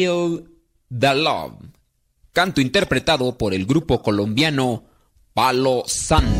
Feel the Love, canto interpretado por el grupo colombiano Palo Santo.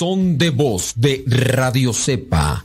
Buzón de voz de Radio Cepa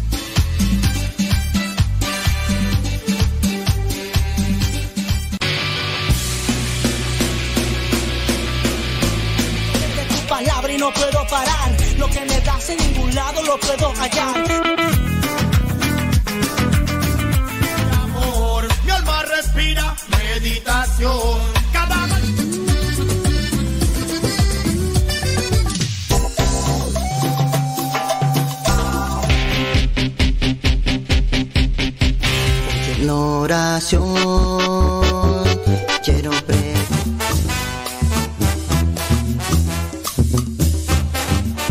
Parar. Lo que me das en ningún lado lo puedo hallar. respira meditación. Cada oración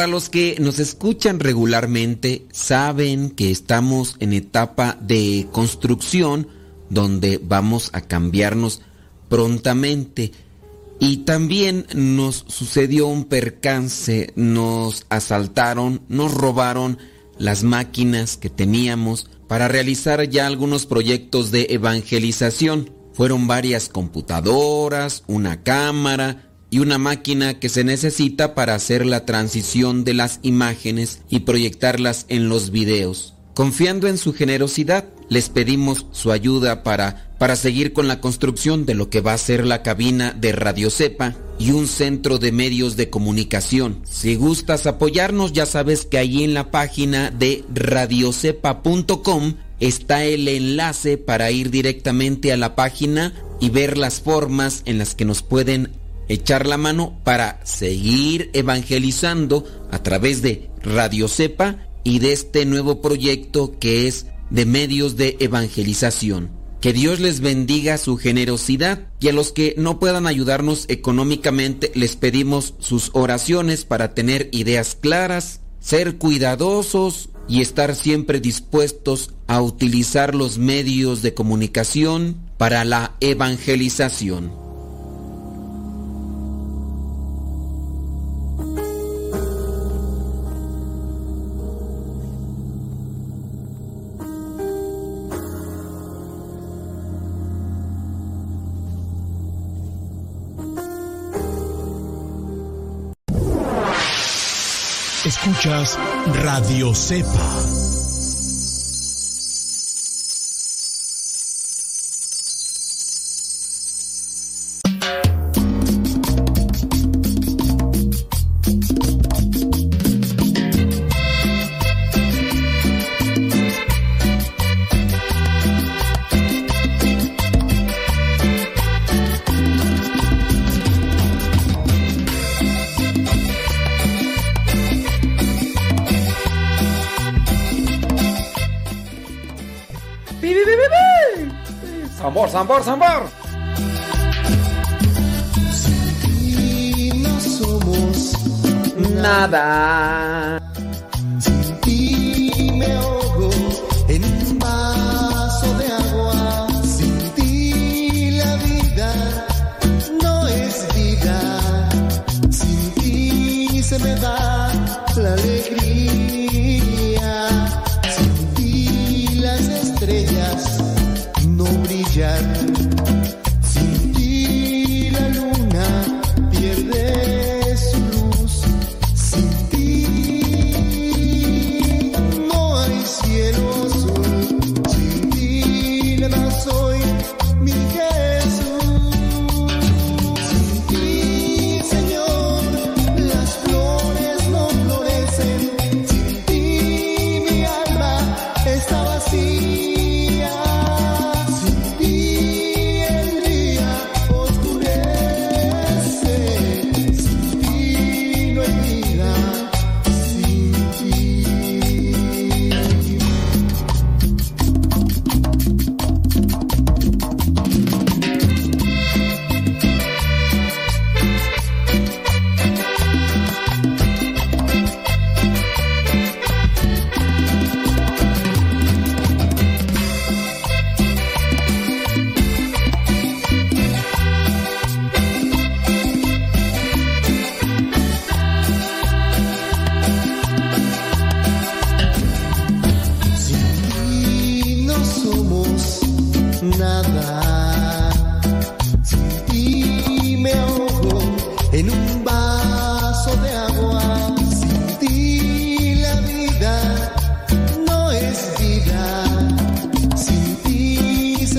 Para los que nos escuchan regularmente, saben que estamos en etapa de construcción donde vamos a cambiarnos prontamente. Y también nos sucedió un percance, nos asaltaron, nos robaron las máquinas que teníamos para realizar ya algunos proyectos de evangelización. Fueron varias computadoras, una cámara, y una máquina que se necesita para hacer la transición de las imágenes y proyectarlas en los videos. Confiando en su generosidad, les pedimos su ayuda para, para seguir con la construcción de lo que va a ser la cabina de Radio Cepa y un centro de medios de comunicación. Si gustas apoyarnos, ya sabes que ahí en la página de radiocepa.com está el enlace para ir directamente a la página y ver las formas en las que nos pueden echar la mano para seguir evangelizando a través de Radio Cepa y de este nuevo proyecto que es de medios de evangelización. Que Dios les bendiga su generosidad y a los que no puedan ayudarnos económicamente les pedimos sus oraciones para tener ideas claras, ser cuidadosos y estar siempre dispuestos a utilizar los medios de comunicación para la evangelización. Radio Cepa. Zambor, Zambor. Nada.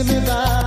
me dá.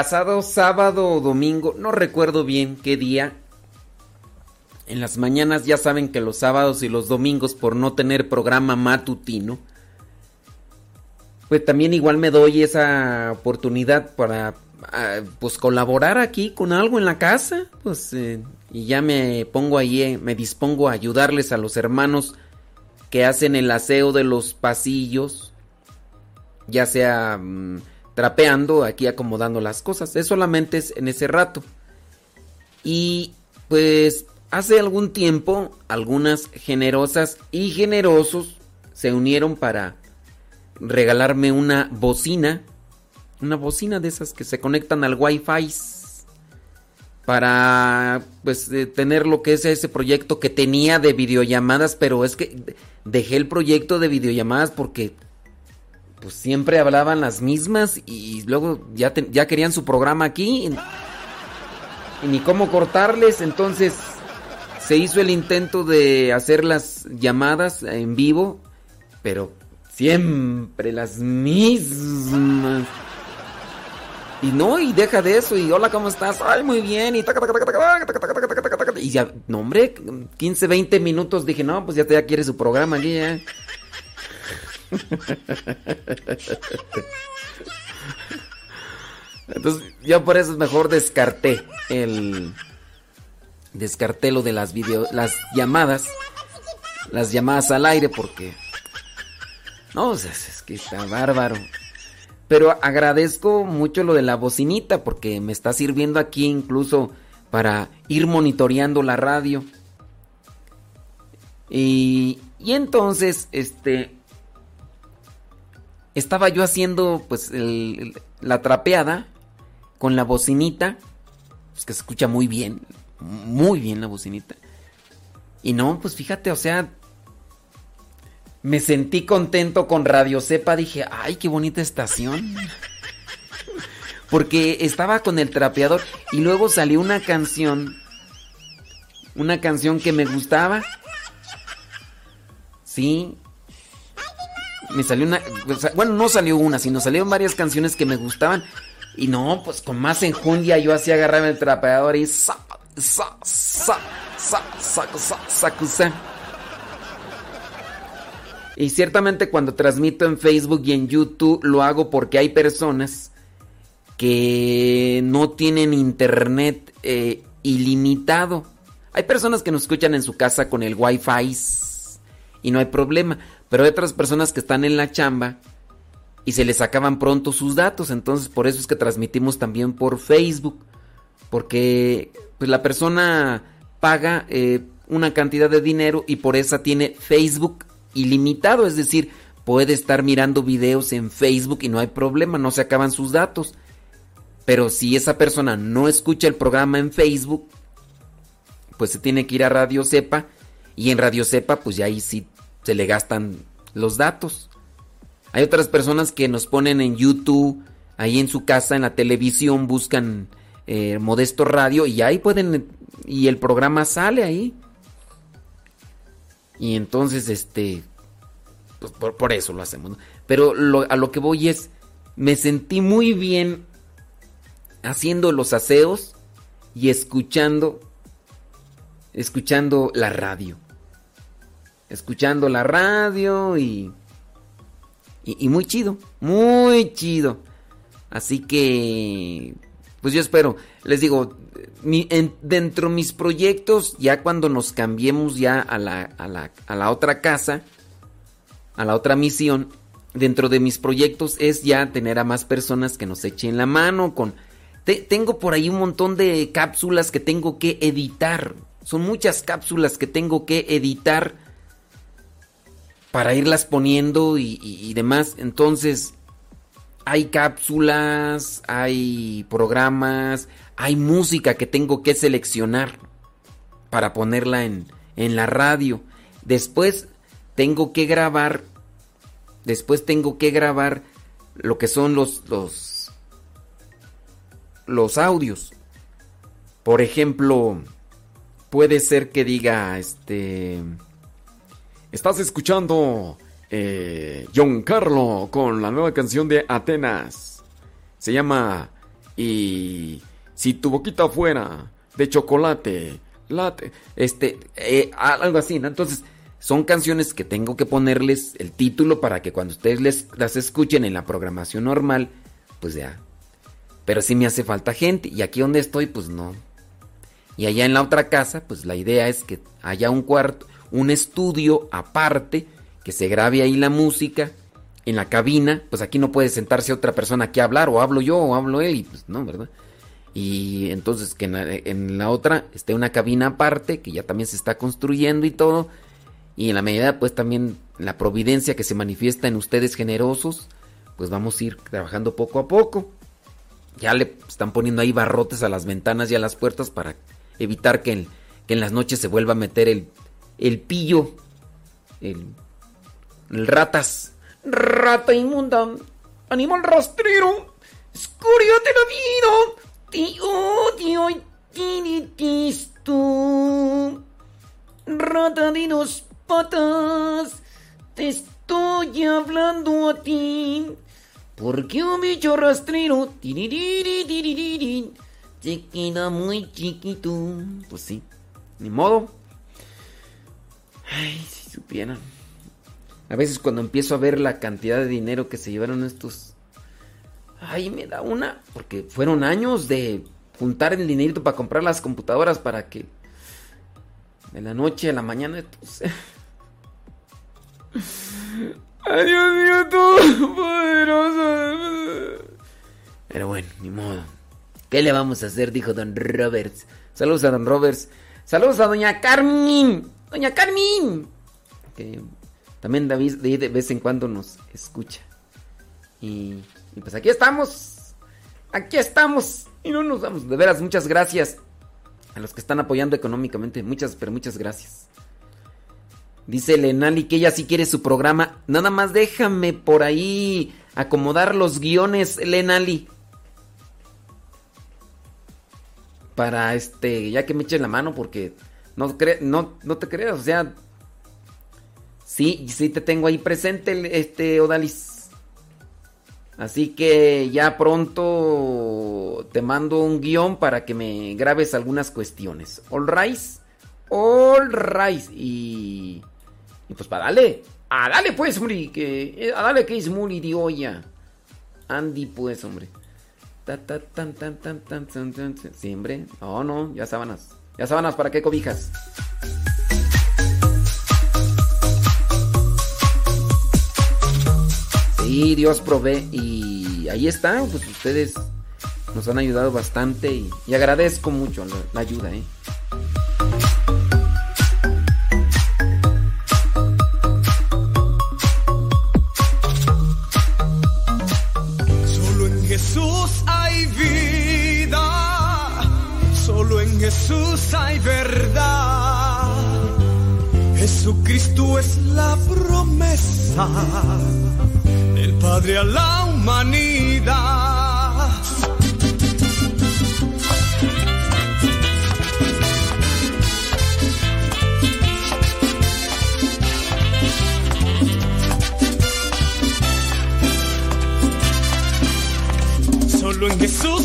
Pasado sábado o domingo, no recuerdo bien qué día. En las mañanas ya saben que los sábados y los domingos por no tener programa matutino, pues también igual me doy esa oportunidad para ah, pues colaborar aquí con algo en la casa, pues eh, y ya me pongo ahí, eh, me dispongo a ayudarles a los hermanos que hacen el aseo de los pasillos, ya sea mm, trapeando, aquí acomodando las cosas. Es solamente es en ese rato. Y pues hace algún tiempo algunas generosas y generosos se unieron para regalarme una bocina, una bocina de esas que se conectan al Wi-Fi para pues eh, tener lo que es ese proyecto que tenía de videollamadas, pero es que dejé el proyecto de videollamadas porque pues siempre hablaban las mismas y luego ya, ya querían su programa aquí y, ni cómo cortarles, entonces se hizo el intento de hacer las llamadas en vivo, pero siempre las mismas. Y no, y deja de eso, y hola, ¿cómo estás? Ay, muy bien, y taca, taca, taca, taca, taca, taca, y ya, no hombre, 15, 20 minutos dije, no, pues ya, te- ya quiere su programa aquí, ya. Entonces, yo por eso mejor descarté el. Descarté lo de las video, las llamadas. Las llamadas al aire porque. No, es, que está bárbaro. Pero agradezco mucho lo de la bocinita porque me está sirviendo aquí incluso para ir monitoreando la radio. Y, y entonces, este, estaba yo haciendo pues el- la trapeada con la bocinita, pues que se escucha muy bien, muy bien la bocinita. Y no, pues fíjate, o sea, me sentí contento con Radio Cepa, dije, ay, qué bonita estación. Porque estaba con el trapeador y luego salió una canción, una canción que me gustaba. Sí. Me salió una, bueno, no salió una, sino salieron varias canciones que me gustaban. Y no, pues con más enjundia yo así agarraba el trapeador y sa, sa, sa, sa, sa, sa, sa. Y ciertamente cuando transmito en Facebook y en YouTube lo hago porque hay personas que no tienen internet eh, ilimitado. Hay personas que nos escuchan en su casa con el wifi y no hay problema. Pero hay otras personas que están en la chamba y se les acaban pronto sus datos. Entonces por eso es que transmitimos también por Facebook. Porque pues, la persona paga eh, una cantidad de dinero y por esa tiene Facebook ilimitado. Es decir, puede estar mirando videos en Facebook y no hay problema, no se acaban sus datos. Pero si esa persona no escucha el programa en Facebook, pues se tiene que ir a Radio Cepa. Y en Radio Cepa, pues ya ahí sí se le gastan los datos. Hay otras personas que nos ponen en YouTube, ahí en su casa, en la televisión, buscan eh, Modesto Radio y ahí pueden, y el programa sale ahí. Y entonces, este, pues por, por eso lo hacemos. Pero a lo que voy es, me sentí muy bien haciendo los aseos y escuchando, escuchando la radio. Escuchando la radio y, y, muy chido, muy chido. Así que, pues yo espero, les digo, dentro de mis proyectos, ya cuando nos cambiemos ya a la, a la, a la otra casa, a la otra misión, dentro de mis proyectos es ya tener a más personas que nos echen la mano con... te- tengo por ahí un montón de cápsulas que tengo que editar. Son muchas cápsulas que tengo que editar para irlas poniendo y, demás. Entonces, hay cápsulas, hay programas, hay música que tengo que seleccionar para ponerla en, en la radio. Después tengo que grabar, después tengo que grabar lo que son los, los, los audios. Por ejemplo, puede ser que diga, este... Estás escuchando eh, John Carlo con la nueva canción de Atenas. Se llama Y si tu boquita fuera de chocolate, late, este, eh, algo así, ¿no? Entonces, son canciones que tengo que ponerles el título para que cuando ustedes las escuchen en la programación normal, pues ya. Pero sí me hace falta gente y aquí donde estoy, pues no. Y allá en la otra casa, pues la idea es que haya un cuarto, un estudio aparte, que se grabe ahí la música en la cabina. Pues aquí no puede sentarse otra persona aquí a hablar, o hablo yo o hablo él, y pues no, ¿verdad? Y entonces que en la, en la otra esté una cabina aparte, que ya también se está construyendo y todo. Y en la medida, pues también la providencia que se manifiesta en ustedes generosos, pues vamos a ir trabajando poco a poco. Ya le están poniendo ahí barrotes a las ventanas y a las puertas para evitar que en, que en las noches se vuelva a meter el, el pillo, el, ratas. Rata inmunda, animal rastrero, escoria la vida, te odio y te detesto. Rata de dos patas, te estoy hablando a ti. Porque un bicho rastrero se queda muy chiquito. Pues sí, ni modo. Ay, si supieran. A veces cuando empiezo a ver la cantidad de dinero que se llevaron estos... Ay, me da una. Porque fueron años de juntar el dinerito para comprar las computadoras para que de la noche a la mañana. Entonces... Ay, Dios mío, poderoso. Pero bueno, ni modo. ¿Qué le vamos a hacer? Dijo Don Roberts. Saludos a Don Roberts. Saludos a Doña Carmen. Doña Carmen. Que también David de vez en cuando nos escucha. Y, y pues aquí estamos. Aquí estamos. Y no nos vamos. De veras, muchas gracias a los que están apoyando económicamente. Muchas, pero muchas gracias. Dice Lenali que ella sí quiere su programa. Nada más déjame por ahí acomodar los guiones, Lenali. Para este, ya que me echen la mano, porque no, no, no te creas, o sea. Sí, sí te tengo ahí presente, este Odalis. Así que ya pronto te mando un guion para que me grabes algunas cuestiones. All right. All right. Y. Y pues para darle. A dale pues, hombre. A dale que es muy olla. Andy, pues, hombre. Ta, ta, tan, tan, tan, tan, tan, tan, Sí, hombre. No, no, ya sábanas. Ya sábanas, ¿para qué cobijas? Sí, Dios provee. Y ahí están, pues ustedes nos han ayudado bastante y, y agradezco mucho la, la ayuda, ¿eh? Jesús hay verdad. Jesucristo es la promesa del Padre a la humanidad. Solo en Jesús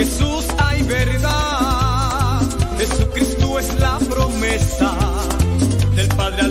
Jesús hay verdad. Jesucristo es la promesa del Padre a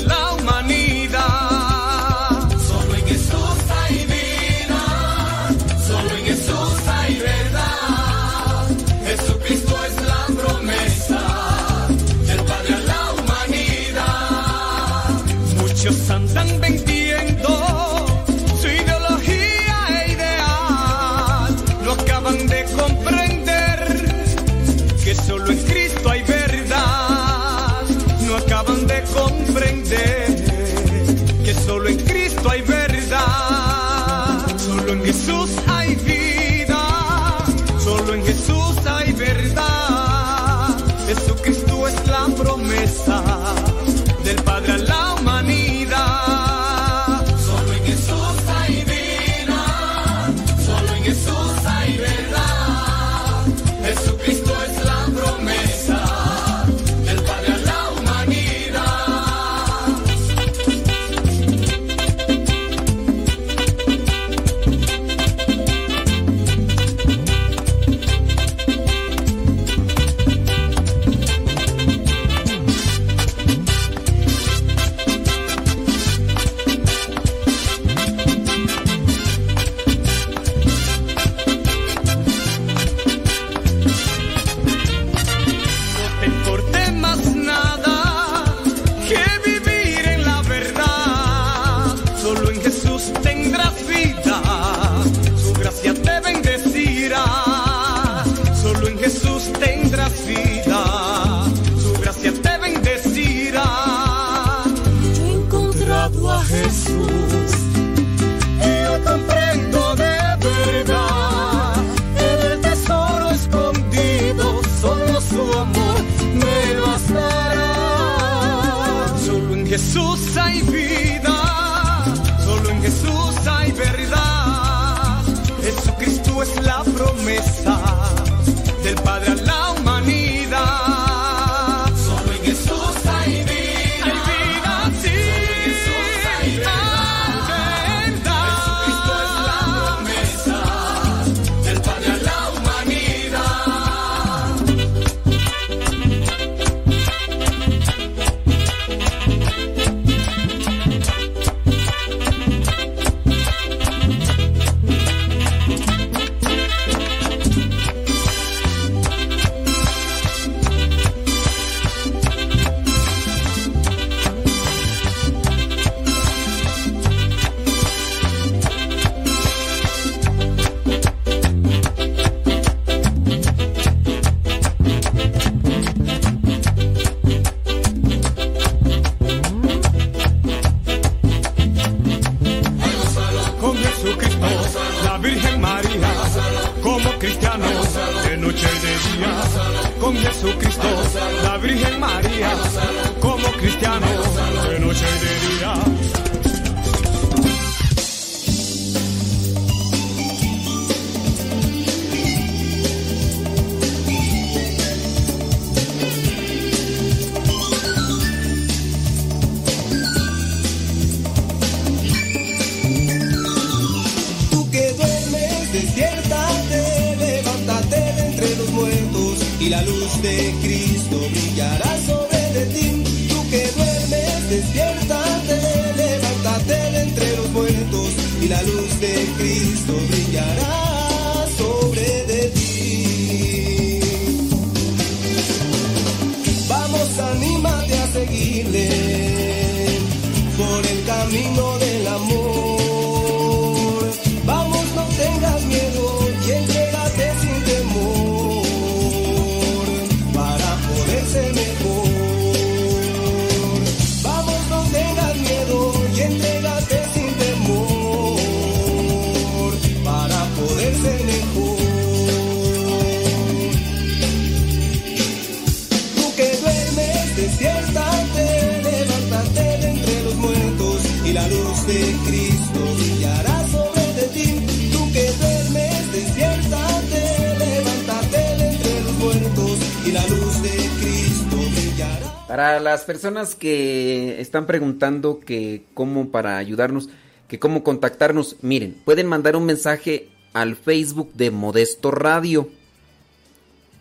personas que están preguntando que cómo para ayudarnos, que cómo contactarnos, miren, pueden mandar un mensaje al Facebook de Modesto Radio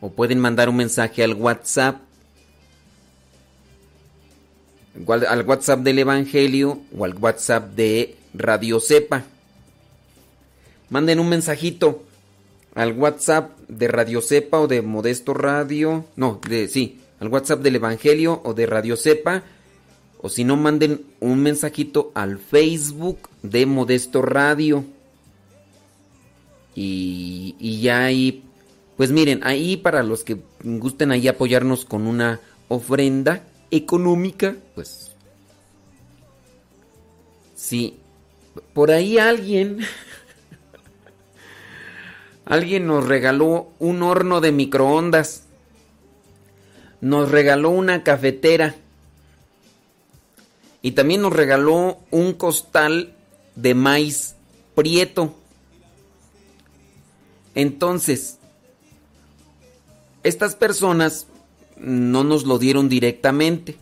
o pueden mandar un mensaje al WhatsApp al WhatsApp del Evangelio o al WhatsApp de Radio Cepa. Manden un mensajito al WhatsApp de Radio Cepa o de Modesto Radio, no, de sí, al WhatsApp del Evangelio o de Radio Cepa o si no manden un mensajito al Facebook de Modesto Radio. Y, y ya ahí, pues miren, ahí para los que gusten ahí apoyarnos con una ofrenda económica, pues sí, por ahí alguien, alguien nos regaló un horno de microondas, nos regaló una cafetera y también nos regaló un costal de maíz prieto. Entonces, estas personas no nos lo dieron directamente.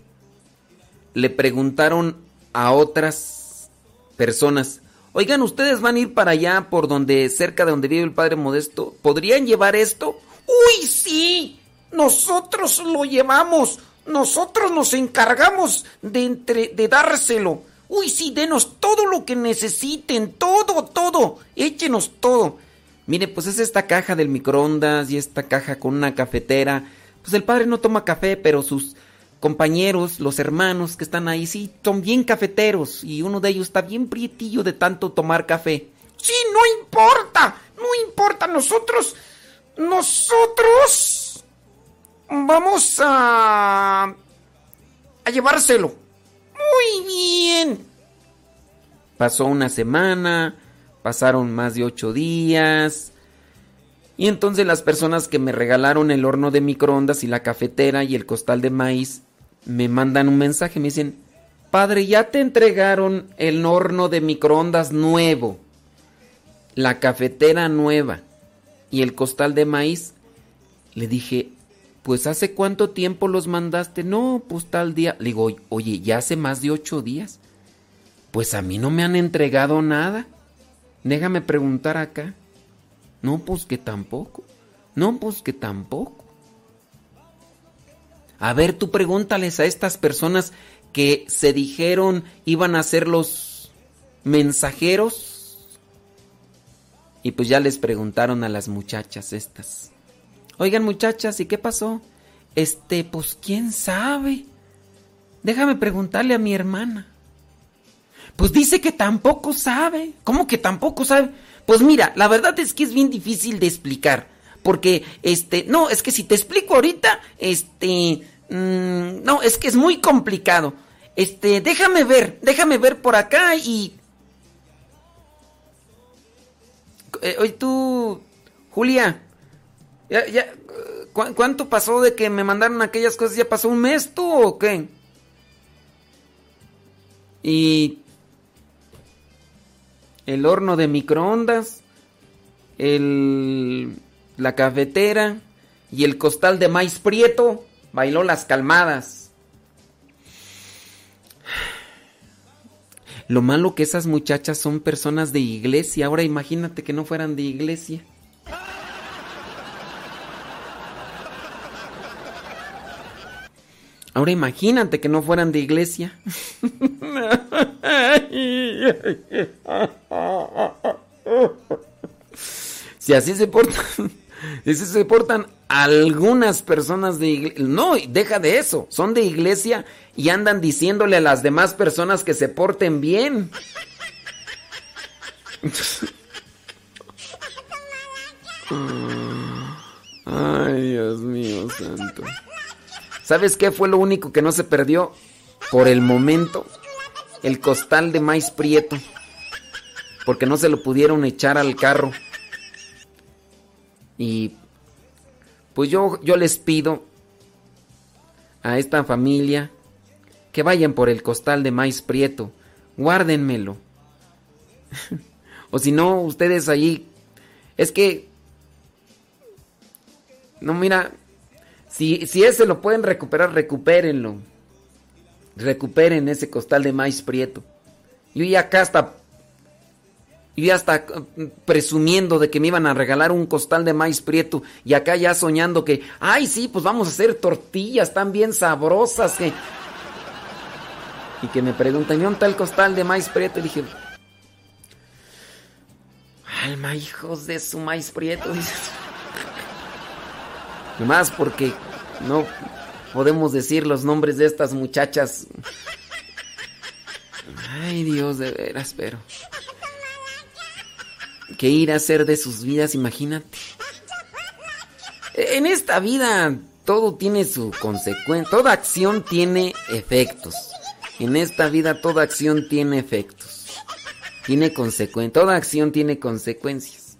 Le preguntaron a otras personas, oigan, ustedes van a ir para allá por donde, cerca de donde vive el Padre Modesto, ¿podrían llevar esto? Uy, sí, nosotros lo llevamos, nosotros nos encargamos de, entre, de dárselo. Uy, sí, denos todo lo que necesiten, todo, todo, échenos todo. Mire, pues es esta caja del microondas y esta caja con una cafetera. Pues el padre no toma café, pero sus compañeros, los hermanos que están ahí, sí, son bien cafeteros. Y uno de ellos está bien prietillo de tanto tomar café. Sí, no importa, no importa, nosotros, nosotros vamos a, llevárselo. Muy bien. Pasó una semana, pasaron más de ocho días. Y entonces las personas que me regalaron el horno de microondas y la cafetera y el costal de maíz me mandan un mensaje, me dicen, padre, ya te entregaron el horno de microondas nuevo, la cafetera nueva y el costal de maíz. Le dije, pues hace cuánto tiempo los mandaste? No, pues tal día. Le digo, oye, ya hace más de ocho días. Pues a mí no me han entregado nada. Déjame preguntar acá. No, pues que tampoco. No, pues que tampoco. A ver, tú pregúntales a estas personas que se dijeron iban a ser los mensajeros. Y pues ya les preguntaron a las muchachas estas. Oigan muchachas, ¿y qué pasó? Este, pues quién sabe. Déjame preguntarle a mi hermana. Pues dice que tampoco sabe. ¿Cómo que tampoco sabe? Pues mira, la verdad es que es bien difícil de explicar. Porque, este, no, es que si te explico ahorita, este, mm, no, es que es muy complicado. Este, déjame ver, déjame ver por acá y... Eh, oye, tú, Julia, Ya, ya, ¿cu- ¿Cuánto pasó de que me mandaron aquellas cosas? ¿Ya pasó un mes tú o qué? Y el horno de microondas, el, la cafetera y el costal de maíz prieto bailó las calmadas. Lo malo que esas muchachas son personas de iglesia. Ahora imagínate que no fueran de iglesia. Ahora imagínate que no fueran de iglesia. Si así se portan, si así se portan algunas personas de iglesia, no, deja de eso, son de iglesia y andan diciéndole a las demás personas que se porten bien. Ay, Dios mío santo. ¿Sabes qué fue lo único que no se perdió por el momento? El costal de maíz prieto. Porque no se lo pudieron echar al carro. Y pues yo, yo les pido a esta familia que vayan por el costal de maíz prieto. Guárdenmelo. o si no, ustedes allí. Es que. No, mira. Si, si ese lo pueden recuperar, recupérenlo. Recuperen ese costal de maíz prieto. Yo ya acá hasta. Yo ya hasta eh, presumiendo de que me iban a regalar un costal de maíz prieto. Y acá ya soñando que. Ay, sí, pues vamos a hacer tortillas tan bien sabrosas que. Y que me preguntan, ¿y dónde está el costal de maíz prieto? Y dije. Alma, hijos de su maíz prieto. dices. Nomás porque no podemos decir los nombres de estas muchachas. Ay, Dios, de veras, pero. ¿Qué ir a hacer de sus vidas? Imagínate. En esta vida todo tiene su consecuencia. Toda acción tiene efectos. En esta vida toda acción tiene efectos. Tiene consecuencias. Toda acción tiene consecuencias.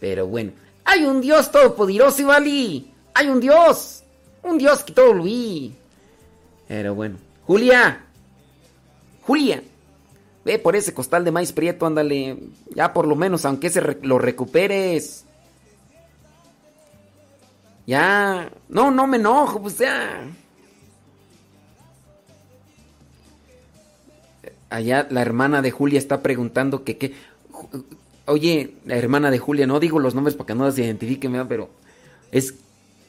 Pero bueno. Hay un Dios todopoderoso, Ivali. Hay un Dios. Un Dios que todo lo vi. Pero bueno. Julia. Julia. Ve por ese costal de maíz prieto, ándale. Ya por lo menos, aunque se lo recuperes. Ya. No, no me enojo, pues ya. Allá la hermana de Julia está preguntando que qué. Oye, la hermana de Julia, no digo los nombres para que no se identifiquen, pero es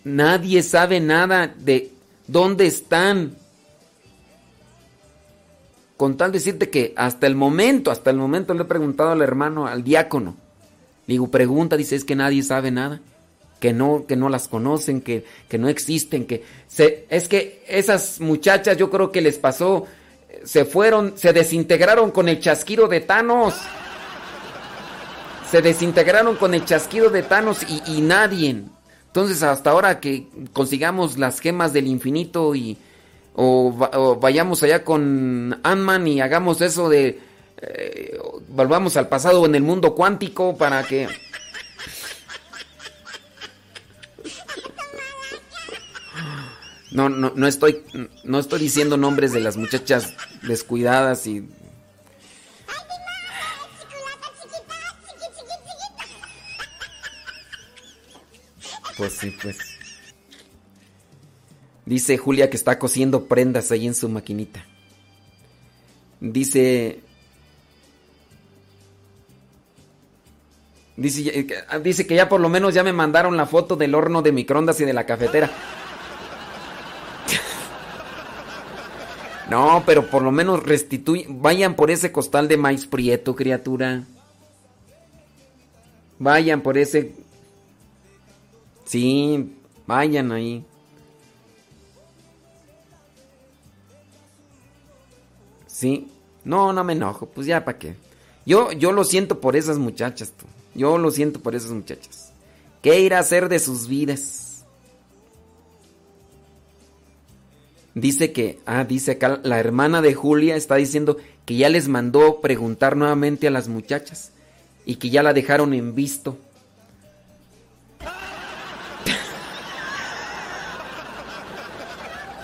nadie sabe nada de dónde están. Con tal decirte que hasta el momento, hasta el momento le he preguntado al hermano, al diácono. Digo, pregunta, dice, es que nadie sabe nada. Que no, que no las conocen, que, que no existen, que se, es que esas muchachas yo creo que les pasó, se fueron, se desintegraron con el chasquido de Thanos. Se desintegraron con el chasquido de Thanos y, nadie. Entonces hasta ahora que consigamos las gemas del infinito y o vayamos allá con Ant-Man y hagamos eso de eh, volvamos al pasado en el mundo cuántico para que no no no estoy no estoy diciendo nombres de las muchachas descuidadas y pues pues Dice Julia que está cosiendo prendas ahí en su maquinita. Dice. Dice, eh, que- ah, dice que ya por lo menos ya me mandaron la foto del horno de microondas y de la cafetera. No, pero por lo menos restituyen. Vayan por ese costal de maíz prieto, criatura. Vayan por ese. Sí, vayan ahí. Sí. No, no me enojo. Pues ya, ¿para qué? Yo, yo lo siento por esas muchachas. Yo lo siento por esas muchachas. ¿Qué irá a hacer de sus vidas? Dice que, ah, dice acá, la hermana de Julia está diciendo que ya les mandó preguntar nuevamente a las muchachas y que ya la dejaron en visto.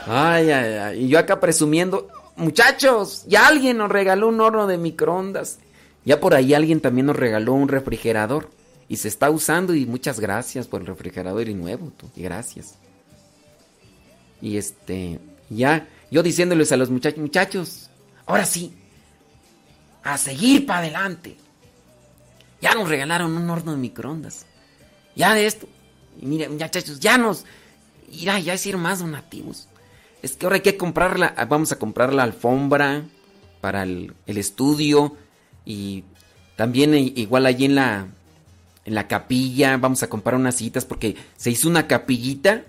Ay, ay, ay. Y yo acá presumiendo, muchachos, ya alguien nos regaló un horno de microondas. Ya por ahí alguien también nos regaló un refrigerador. Y se está usando y muchas gracias por el refrigerador y nuevo. Y gracias. Y este, ya, yo diciéndoles a los muchachos, muchachos, ahora sí, a seguir para adelante. Ya nos regalaron un horno de microondas. Ya de esto. Y miren, muchachos, ya nos, ya, ya hicieron más donativos. Es que ahora hay que comprarla, vamos a comprar la alfombra para el, estudio y también igual allí en la, en la capilla vamos a comprar unas citas porque se hizo una capillita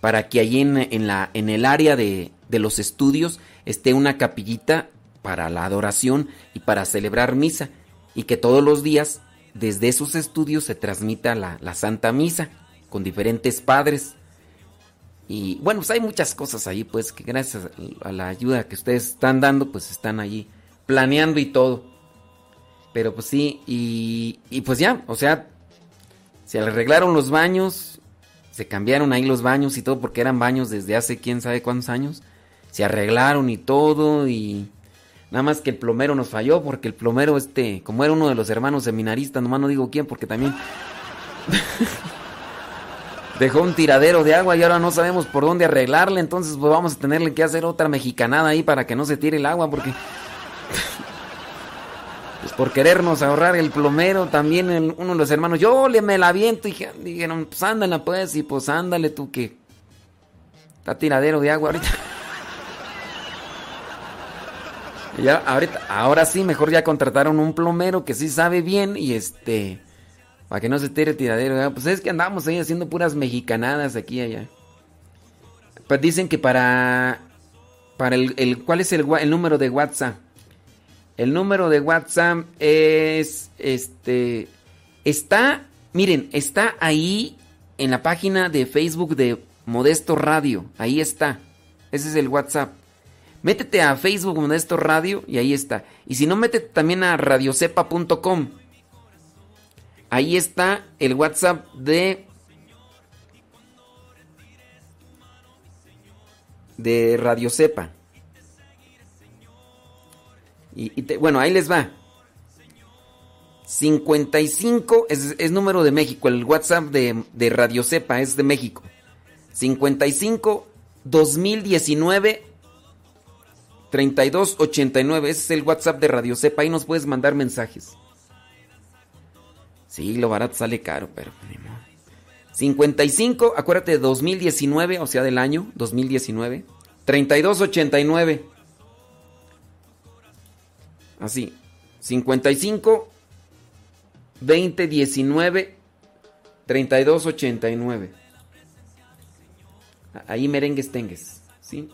para que allí en, en, la, en el área de, de los estudios esté una capillita para la adoración y para celebrar misa y que todos los días desde esos estudios se transmita la, la Santa Misa con diferentes padres. Y bueno, pues hay muchas cosas ahí, pues que gracias a la ayuda que ustedes están dando, pues están allí planeando y todo. Pero pues sí, y, y pues ya, o sea, se arreglaron los baños, se cambiaron ahí los baños y todo, porque eran baños desde hace quién sabe cuántos años. Se arreglaron y todo, y nada más que el plomero nos falló, porque el plomero, este, como era uno de los hermanos seminaristas, nomás no digo quién, porque también dejó un tiradero de agua y ahora no sabemos por dónde arreglarle, entonces pues vamos a tenerle que hacer otra mexicanada ahí para que no se tire el agua, porque pues por querernos ahorrar el plomero, también uno de los hermanos, yo le me la viento y dije- dijeron, pues ándale pues, y pues ándale tú que está tiradero de agua ahorita. Ya ahorita, ahora sí, mejor ya contrataron un plomero que sí sabe bien y este, para que no se tire tiradero. Pues es que andamos ahí haciendo puras mexicanadas aquí allá. Pues dicen que para, para el, el- ¿cuál es el, el número de WhatsApp? El número de WhatsApp es, este, está, miren, está ahí en la página de Facebook de Modesto Radio. Ahí está. Ese es el WhatsApp. Métete a Facebook Modesto Radio y ahí está. Y si no, métete también a radiocepa.com. Ahí está el WhatsApp de de Radio Cepa. Y, te- bueno, ahí les va. 55 es, es número de México. El WhatsApp de, de Radio Cepa es de México. 55 2019 3289. Ese es el WhatsApp de Radio Cepa. Ahí nos puedes mandar mensajes. Sí, lo barato sale caro, pero. ni modo. 55, acuérdate de 2019, o sea, del año 2019. 3289. Así. 55 20 19 32 89. Ahí merengues tengues, ¿sí?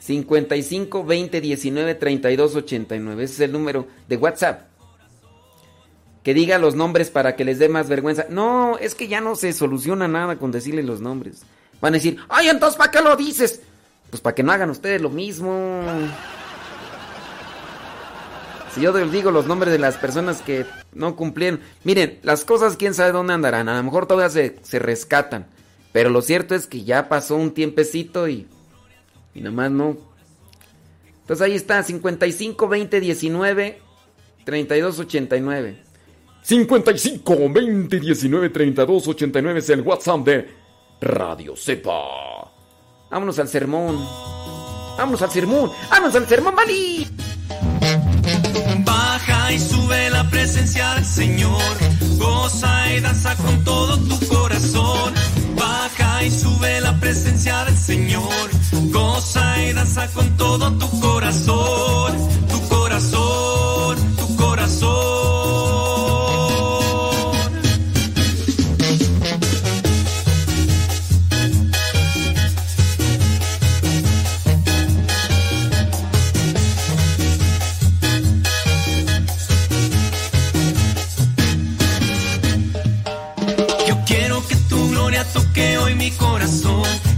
55 20 19 32 89. Ese es el número de WhatsApp. Que diga los nombres para que les dé más vergüenza. No, es que ya no se soluciona nada con decirle los nombres. Van a decir, ay, entonces ¿para qué lo dices? Pues para que no hagan ustedes lo mismo. Si yo les digo los nombres de las personas que no cumplieron. Miren, las cosas quién sabe dónde andarán. A lo mejor todavía se, se rescatan. Pero lo cierto es que ya pasó un tiempecito y, y nada más no. Entonces ahí está, 55 20 19 32 89. 55 20 19 32 89 es el WhatsApp de Radio Cepa. Vámonos al sermón. Vámonos al sermón. Vámonos al sermón, Vali. Baja y sube la presencia del Señor. Goza y danza con todo tu corazón. Baja y sube la presencia del Señor. Goza y danza con todo tu corazón. Tu corazón, tu corazón.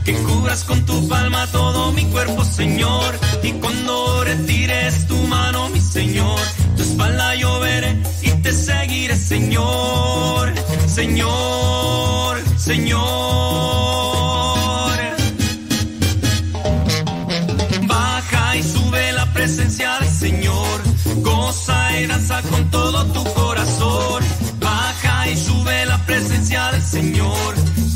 que cubras con tu palma todo mi cuerpo, Señor. Y cuando retires tu mano, mi Señor, tu espalda yo veré y te seguiré, Señor, Señor, Señor. Baja y sube la presencia del Señor, goza y danza con todo tu corazón. Baja y sube la presencia del Señor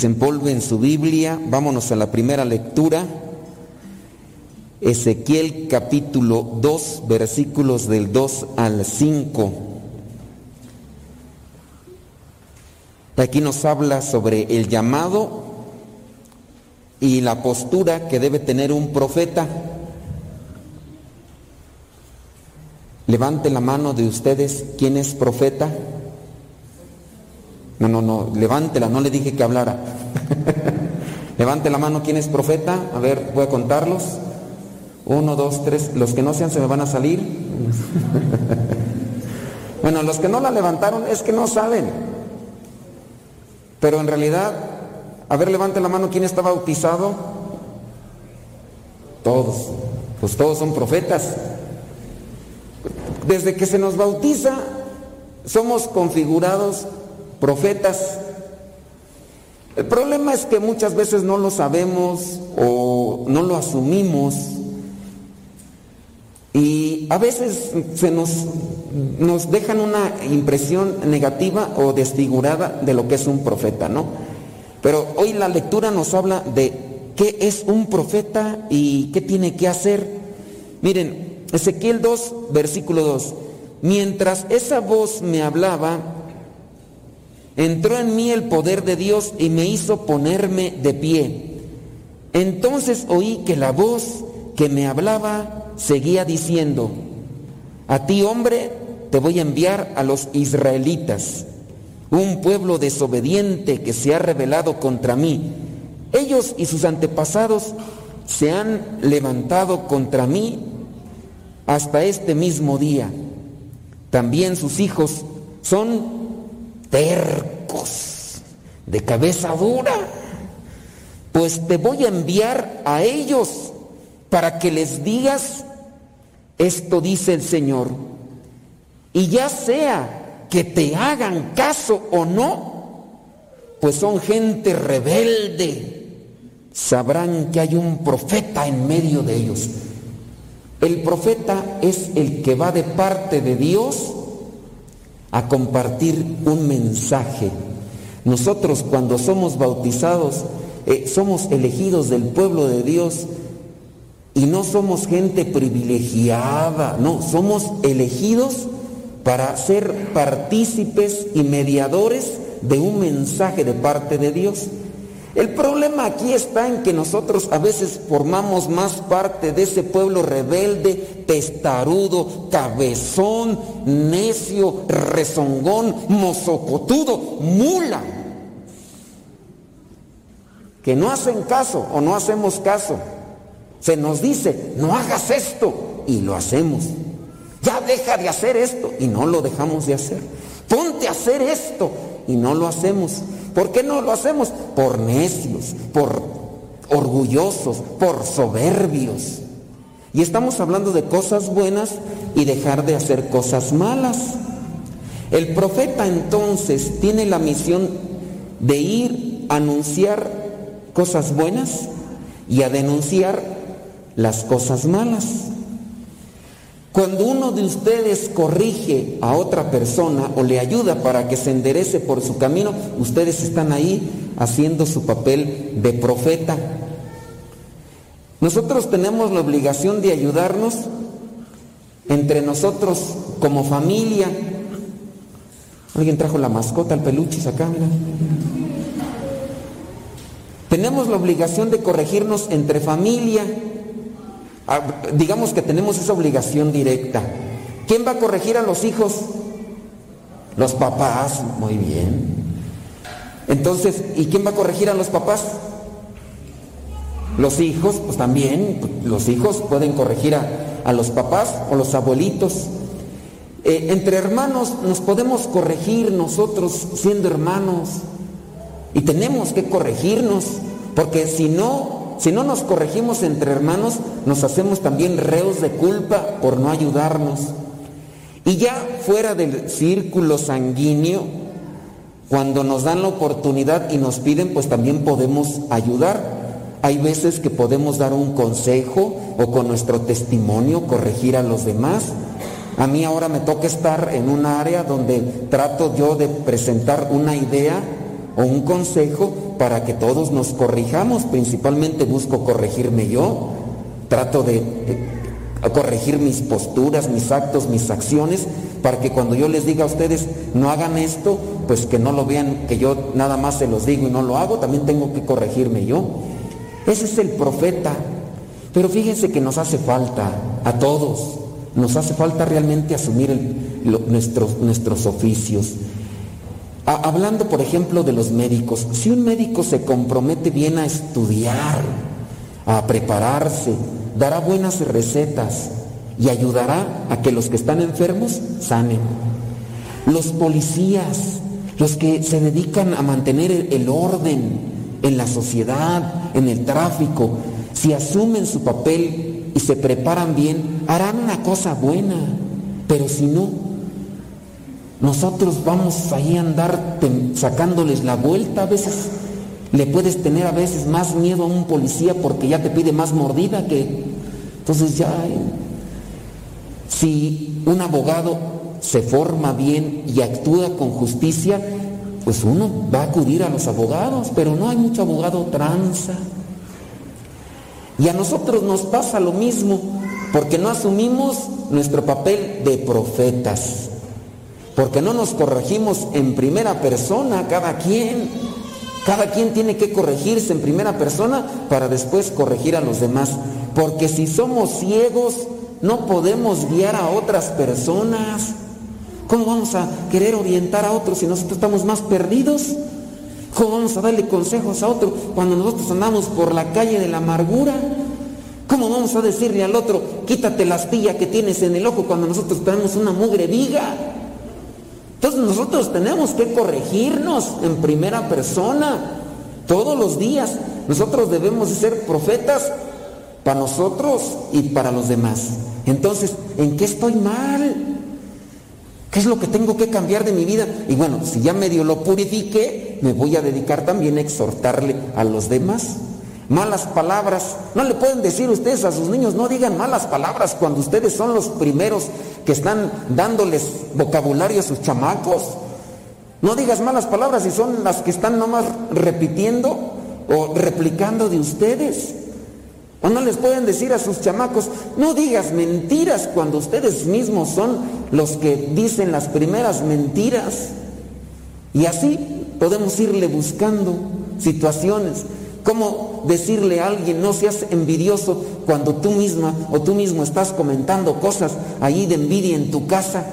Desempolven su Biblia, vámonos a la primera lectura. Ezequiel capítulo 2, versículos del 2 al 5. Aquí nos habla sobre el llamado y la postura que debe tener un profeta. Levante la mano de ustedes, ¿quién es profeta? No, no, no, levántela, no le dije que hablara. Levante la mano, ¿quién es profeta? A ver, voy a contarlos. Uno, dos, tres. Los que no sean se me van a salir. bueno, los que no la levantaron es que no saben. Pero en realidad, a ver, levante la mano, ¿quién está bautizado? Todos. Pues todos son profetas. Desde que se nos bautiza, somos configurados profetas. El problema es que muchas veces no lo sabemos o no lo asumimos y a veces se nos, nos dejan una impresión negativa o desfigurada de lo que es un profeta, ¿no? Pero hoy la lectura nos habla de qué es un profeta y qué tiene que hacer. Miren, Ezequiel 2, versículo 2. Mientras esa voz me hablaba, entró en mí el poder de Dios y me hizo ponerme de pie. Entonces oí que la voz que me hablaba seguía diciendo, a ti hombre te voy a enviar a los israelitas, un pueblo desobediente que se ha rebelado contra mí. Ellos y sus antepasados se han levantado contra mí hasta este mismo día. También sus hijos son tercos, de cabeza dura, pues te voy a enviar a ellos para que les digas, esto dice el Señor, y ya sea que te hagan caso o no, pues son gente rebelde, sabrán que hay un profeta en medio de ellos. El profeta es el que va de parte de Dios a compartir un mensaje. Nosotros cuando somos bautizados eh, somos elegidos del pueblo de Dios y no somos gente privilegiada, no, somos elegidos para ser partícipes y mediadores de un mensaje de parte de Dios. El problema aquí está en que nosotros a veces formamos más parte de ese pueblo rebelde, testarudo, cabezón, necio, rezongón, mozocotudo, mula, que no hacen caso o no hacemos caso. Se nos dice, no hagas esto y lo hacemos. Ya deja de hacer esto y no lo dejamos de hacer. Ponte a hacer esto y no lo hacemos. ¿Por qué no lo hacemos? Por necios, por orgullosos, por soberbios. Y estamos hablando de cosas buenas y dejar de hacer cosas malas. El profeta entonces tiene la misión de ir a anunciar cosas buenas y a denunciar las cosas malas. Cuando uno de ustedes corrige a otra persona o le ayuda para que se enderece por su camino, ustedes están ahí haciendo su papel de profeta. Nosotros tenemos la obligación de ayudarnos entre nosotros como familia. Alguien trajo la mascota, el peluche acá, mira. Tenemos la obligación de corregirnos entre familia. Ah, Digamos que tenemos esa obligación directa. ¿Quién va a corregir a los hijos? Los papás, muy bien. Entonces, ¿y quién va a corregir a los papás? Los hijos, pues también, los hijos pueden corregir a, a los papás o los abuelitos. Eh, entre hermanos nos podemos corregir nosotros siendo hermanos y tenemos que corregirnos, porque si no, si no nos corregimos entre hermanos, nos hacemos también reos de culpa por no ayudarnos. Y ya fuera del círculo sanguíneo, cuando nos dan la oportunidad y nos piden, pues también podemos ayudar. Hay veces que podemos dar un consejo o con nuestro testimonio corregir a los demás. A mí ahora me toca estar en un área donde trato yo de presentar una idea o un consejo para que todos nos corrijamos. Principalmente busco corregirme yo. Trato de corregir mis posturas, mis actos, mis acciones, para que cuando yo les diga a ustedes no hagan esto, pues que no lo vean, que yo nada más se los digo y no lo hago, también tengo que corregirme yo. Ese es el profeta. Pero fíjense que nos hace falta a todos, nos hace falta realmente asumir nuestros, nuestros oficios. Hablando, por ejemplo, de los médicos, si un médico se compromete bien a estudiar, a prepararse, dará buenas recetas y ayudará a que los que están enfermos sanen. Los policías, los que se dedican a mantener el orden en la sociedad, en el tráfico, si asumen su papel y se preparan bien, harán una cosa buena. Pero si no, nosotros vamos ahí a andar sacándoles la vuelta. A veces le puedes tener a veces más miedo a un policía porque ya te pide más mordida que... Entonces ya... eh, si un abogado se forma bien y actúa con justicia, pues uno va a acudir a los abogados, pero no hay mucho abogado tranza. Y a nosotros nos pasa lo mismo, porque no asumimos nuestro papel de profetas, porque no nos corregimos en primera persona cada quien. Cada quien tiene que corregirse en primera persona para después corregir a los demás, porque si somos ciegos no podemos guiar a otras personas. ¿Cómo vamos a querer orientar a otros si nosotros estamos más perdidos? ¿Cómo vamos a darle consejos a otro cuando nosotros andamos por la calle de la amargura? ¿Cómo vamos a decirle al otro, quítate la astilla que tienes en el ojo cuando nosotros tenemos una mugre viga? Entonces nosotros tenemos que corregirnos en primera persona todos los días. Nosotros debemos de ser profetas para nosotros y para los demás. Entonces, ¿en qué estoy mal? ¿Qué es lo que tengo que cambiar de mi vida? Y bueno, si ya medio lo purifiqué, me voy a dedicar también a exhortarle a los demás. Malas palabras. No le pueden decir ustedes a sus niños, no digan malas palabras cuando ustedes son los primeros que están dándoles vocabulario a sus chamacos. No digas malas palabras si son las que están nomás repitiendo o replicando de ustedes. O no les pueden decir a sus chamacos, no digas mentiras cuando ustedes mismos son los que dicen las primeras mentiras. Y así podemos irle buscando situaciones. ¿Cómo decirle a alguien no seas envidioso cuando tú misma o tú mismo estás comentando cosas allí de envidia en tu casa?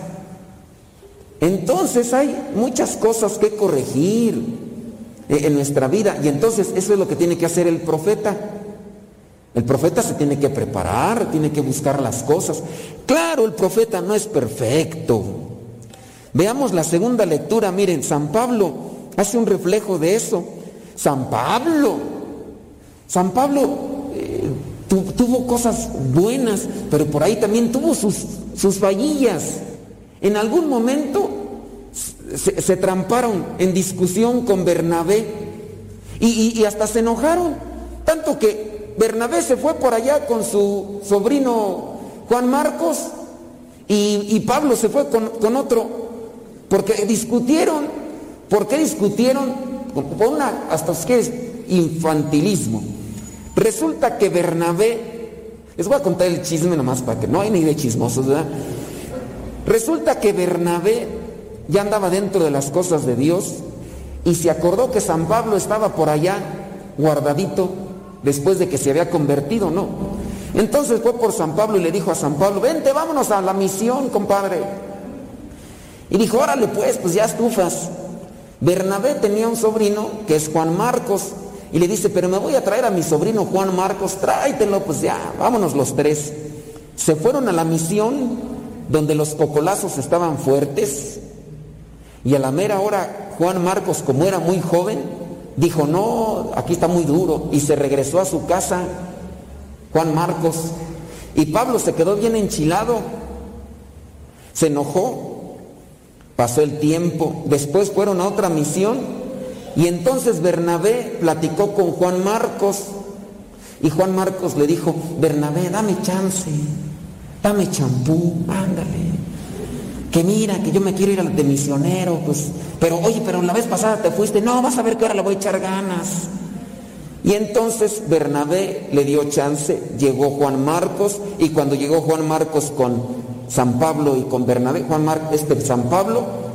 Entonces hay muchas cosas que corregir eh, en nuestra vida y entonces eso es lo que tiene que hacer el profeta. El profeta se tiene que preparar, tiene que buscar las cosas. Claro, el profeta no es perfecto. Veamos la segunda lectura, miren, San Pablo hace un reflejo de eso. San Pablo, San Pablo eh, tu- tuvo cosas buenas, pero por ahí también tuvo sus, sus fallillas. En algún momento se, tramparon en discusión con Bernabé y, y- y hasta se enojaron, tanto que Bernabé se fue por allá con su sobrino Juan Marcos y, y Pablo se fue con, con otro, porque discutieron. ¿Por qué discutieron? Por una, hasta que es infantilismo. Resulta que Bernabé, les voy a contar el chisme nomás para que no hay ni de chismosos, ¿verdad? Resulta que Bernabé ya andaba dentro de las cosas de Dios y se acordó que San Pablo estaba por allá guardadito después de que se había convertido, no. Entonces fue por San Pablo y le dijo a San Pablo, vente, vámonos a la misión, compadre. Y dijo, órale pues, pues ya estufas. Bernabé tenía un sobrino que es Juan Marcos. Y le dice, pero me voy a traer a mi sobrino Juan Marcos, tráetelo, pues ya, vámonos los tres. Se fueron a la misión donde los cocolazos estaban fuertes. Y a la mera hora Juan Marcos, como era muy joven, dijo, no, aquí está muy duro. Y se regresó a su casa Juan Marcos. Y Pablo se quedó bien enchilado. Se enojó. Pasó el tiempo. Después fueron a otra misión. Y entonces Bernabé platicó con Juan Marcos. Y Juan Marcos le dijo, Bernabé, dame chance. Dame champú. Ándale. Que mira, que yo me quiero ir de misionero. Pues, pero oye, pero la vez pasada te fuiste. No, vas a ver que ahora le voy a echar ganas. Y entonces Bernabé le dio chance, llegó Juan Marcos y cuando llegó Juan Marcos con San Pablo y con Bernabé, Juan Marcos, este San Pablo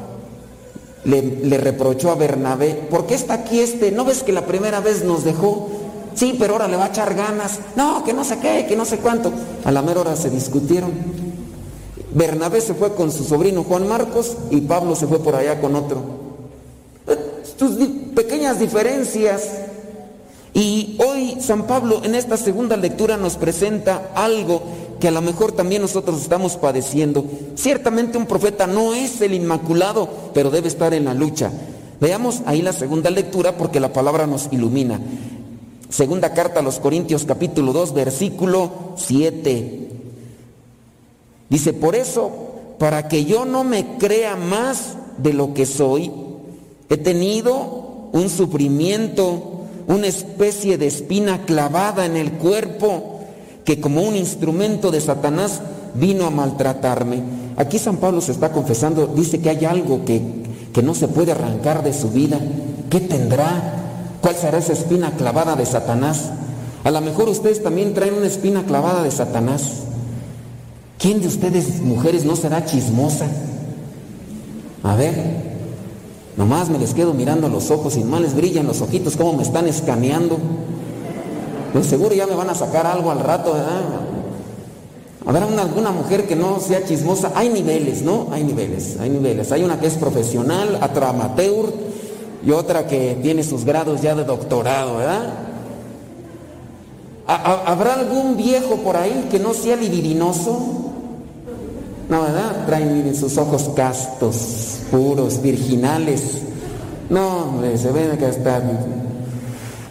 le, le, reprochó a Bernabé, ¿por qué está aquí este? ¿No ves que la primera vez nos dejó? Sí, pero ahora le va a echar ganas. No, que no sé qué, que no sé cuánto. A la mera hora se discutieron. Bernabé se fue con su sobrino Juan Marcos y Pablo se fue por allá con otro. Tus pequeñas diferencias y hoy San Pablo en esta segunda lectura nos presenta algo que a lo mejor también nosotros estamos padeciendo. Ciertamente un profeta no es el inmaculado, pero debe estar en la lucha. Veamos ahí la segunda lectura porque la palabra nos ilumina. Segunda carta a los Corintios capítulo 2 versículo 7. Dice, por eso, para que yo no me crea más de lo que soy, he tenido un sufrimiento una especie de espina clavada en el cuerpo que como un instrumento de Satanás vino a maltratarme. Aquí San Pablo se está confesando, dice que hay algo que, que no se puede arrancar de su vida. ¿Qué tendrá? ¿Cuál será esa espina clavada de Satanás? A lo mejor ustedes también traen una espina clavada de Satanás. ¿Quién de ustedes, mujeres, no será chismosa? A ver, Nomás me les quedo mirando los ojos y más les brillan los ojitos, como me están escaneando. Seguro ya me van a sacar algo al rato, ¿verdad? Habrá una, alguna mujer que no sea chismosa. Hay niveles, ¿no? Hay niveles, hay niveles. Hay una que es profesional, otra amateur y otra que tiene sus grados ya de doctorado, ¿verdad? ¿Habrá algún viejo por ahí que no sea libidinoso? No, ¿verdad? Traen sus ojos castos, puros, virginales. No, se ve que está.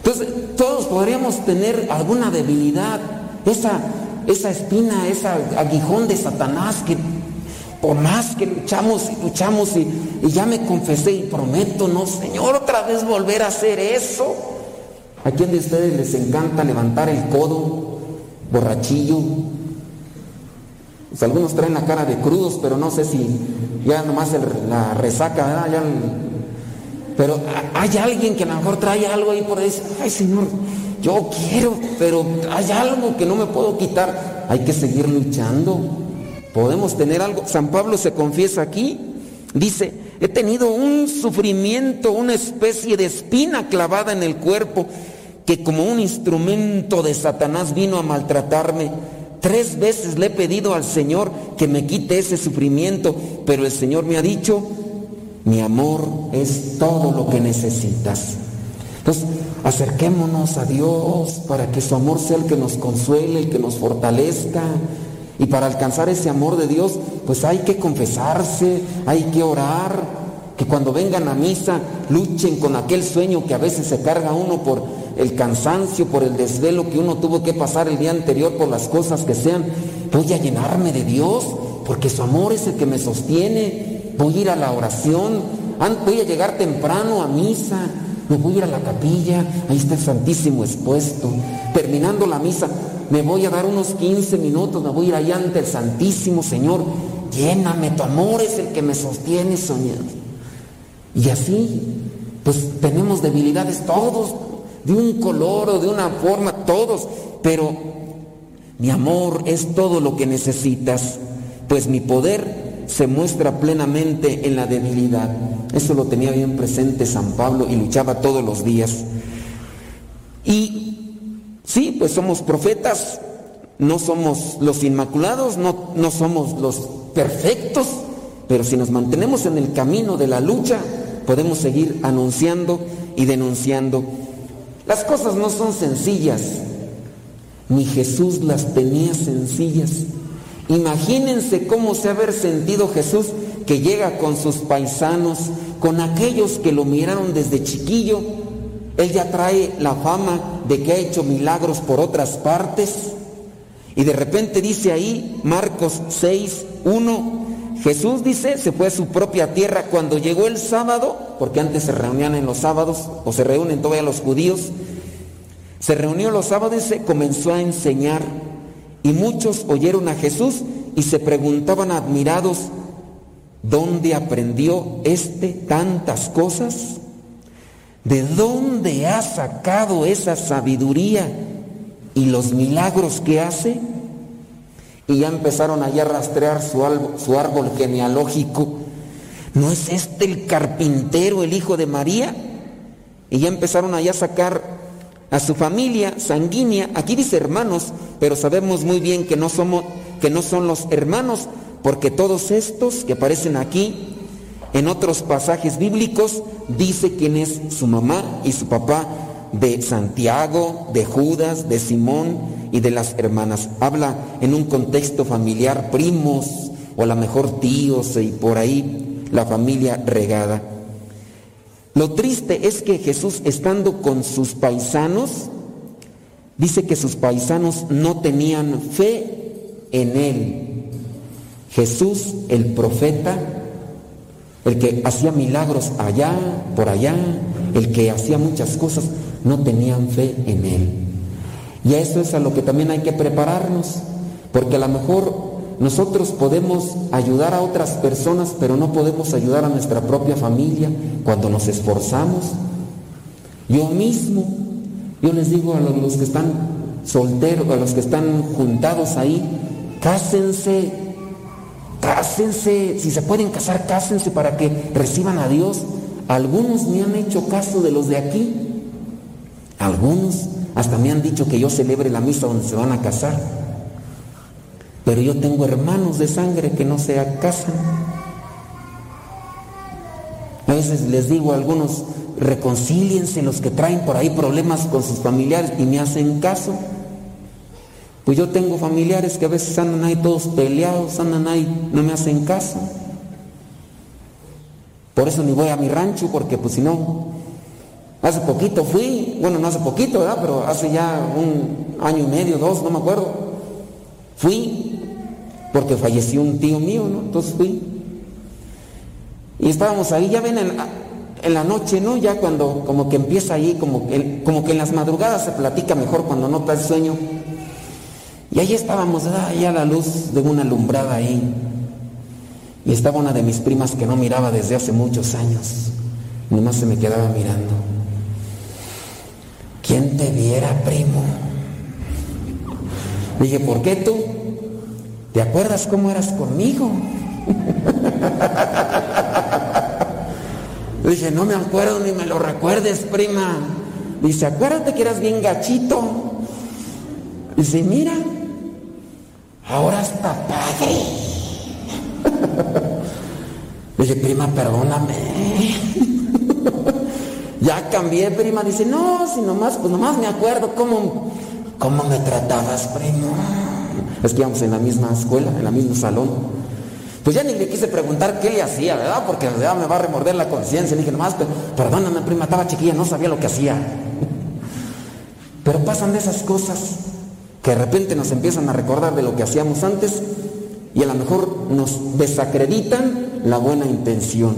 Entonces, todos podríamos tener alguna debilidad, esa, esa espina, ese aguijón de Satanás que por más que luchamos y luchamos y, ya me confesé y prometo, no, Señor, otra vez volver a hacer eso. ¿A quién de ustedes les encanta levantar el codo, borrachillo? Pues algunos traen la cara de crudos, pero no sé si ya nomás la resaca, ¿verdad? Ya pero hay alguien que a lo mejor trae algo ahí por ahí, ay Señor, yo quiero, pero hay algo que no me puedo quitar. Hay que seguir luchando. Podemos tener algo. San Pablo se confiesa aquí, dice, he tenido un sufrimiento, una especie de espina clavada en el cuerpo, que como un instrumento de Satanás vino a maltratarme Tres veces le he pedido al Señor que me quite ese sufrimiento, pero el Señor me ha dicho, mi amor es todo lo que necesitas. Entonces, acerquémonos a Dios para que su amor sea el que nos consuele, el que nos fortalezca. Y para alcanzar ese amor de Dios, pues hay que confesarse, hay que orar, que cuando vengan a misa luchen con aquel sueño que a veces se carga uno por el cansancio, por el desvelo que uno tuvo que pasar el día anterior, por las cosas que sean. Voy a llenarme de Dios, porque su amor es el que me sostiene. Voy a ir a la oración, voy a llegar temprano a misa, me voy a ir a la capilla, ahí está el Santísimo expuesto. Terminando la misa, me voy a dar unos 15 minutos, me voy a ir allá ante el Santísimo Señor. Lléname, tu amor es el que me sostiene, Señor. Y así, pues tenemos debilidades todos, de un color o de una forma, todos, pero mi amor es todo lo que necesitas, pues mi poder se muestra plenamente en la debilidad. Eso lo tenía bien presente San Pablo y luchaba todos los días. Y sí, pues somos profetas, no somos los inmaculados, no, no somos los perfectos, pero si nos mantenemos en el camino de la lucha, podemos seguir anunciando y denunciando. Las cosas no son sencillas, ni Jesús las tenía sencillas. Imagínense cómo se ha haber sentido Jesús que llega con sus paisanos, con aquellos que lo miraron desde chiquillo. Él ya trae la fama de que ha hecho milagros por otras partes. Y de repente dice ahí, Marcos 6, 1, Jesús dice, se fue a su propia tierra cuando llegó el sábado, porque antes se reunían en los sábados, o se reúnen todavía los judíos, se reunió los sábados y se comenzó a enseñar. Y muchos oyeron a Jesús y se preguntaban admirados, ¿dónde aprendió este tantas cosas? ¿De dónde ha sacado esa sabiduría y los milagros que hace? Y ya empezaron allá a rastrear su árbol, su árbol genealógico. ¿No es este el carpintero, el hijo de María? Y ya empezaron allá a sacar a su familia sanguínea. Aquí dice hermanos, pero sabemos muy bien que no somos, que no son los hermanos, porque todos estos que aparecen aquí, en otros pasajes bíblicos, dice quién es su mamá y su papá de Santiago, de Judas, de Simón y de las hermanas. Habla en un contexto familiar, primos o a lo mejor tíos y por ahí la familia regada. Lo triste es que Jesús estando con sus paisanos, dice que sus paisanos no tenían fe en él. Jesús, el profeta, el que hacía milagros allá, por allá, el que hacía muchas cosas, no tenían fe en Él. Y a eso es a lo que también hay que prepararnos, porque a lo mejor nosotros podemos ayudar a otras personas, pero no podemos ayudar a nuestra propia familia cuando nos esforzamos. Yo mismo, yo les digo a los que están solteros, a los que están juntados ahí, cásense, cásense, si se pueden casar, cásense para que reciban a Dios. Algunos me han hecho caso de los de aquí, algunos hasta me han dicho que yo celebre la misa donde se van a casar. Pero yo tengo hermanos de sangre que no se casan. A veces les digo a algunos, reconcíliense los que traen por ahí problemas con sus familiares y me hacen caso. Pues yo tengo familiares que a veces andan ahí todos peleados, andan ahí, no me hacen caso. Por eso ni voy a mi rancho, porque pues si no, hace poquito fui, bueno, no hace poquito, ¿verdad? Pero hace ya un año y medio, dos, no me acuerdo. Fui, porque falleció un tío mío, ¿no? Entonces fui. Y estábamos ahí, ya ven en, la noche, ¿no? Ya cuando como que empieza ahí, como que, como que en las madrugadas se platica mejor cuando no el sueño. Y ahí estábamos, ya la luz de una alumbrada ahí. Y estaba una de mis primas que no miraba desde hace muchos años. Nomás se me quedaba mirando. ¿Quién te viera, primo? Dije, ¿por qué tú? ¿Te acuerdas cómo eras conmigo? Dije, no me acuerdo ni me lo recuerdes, prima. Dice, acuérdate que eras bien gachito. Dice, mira, ahora está padre. Dije, prima, perdóname. ya cambié, prima. Dice, no, si nomás, pues nomás me acuerdo cómo, cómo me tratabas, primo. Es que íbamos en la misma escuela, en el mismo salón. Pues ya ni le quise preguntar qué le hacía, ¿verdad? Porque ya me va a remorder la conciencia. Le dije, nomás, perdóname, prima, estaba chiquilla, no sabía lo que hacía. Pero pasan esas cosas que de repente nos empiezan a recordar de lo que hacíamos antes y a lo mejor nos desacreditan la buena intención.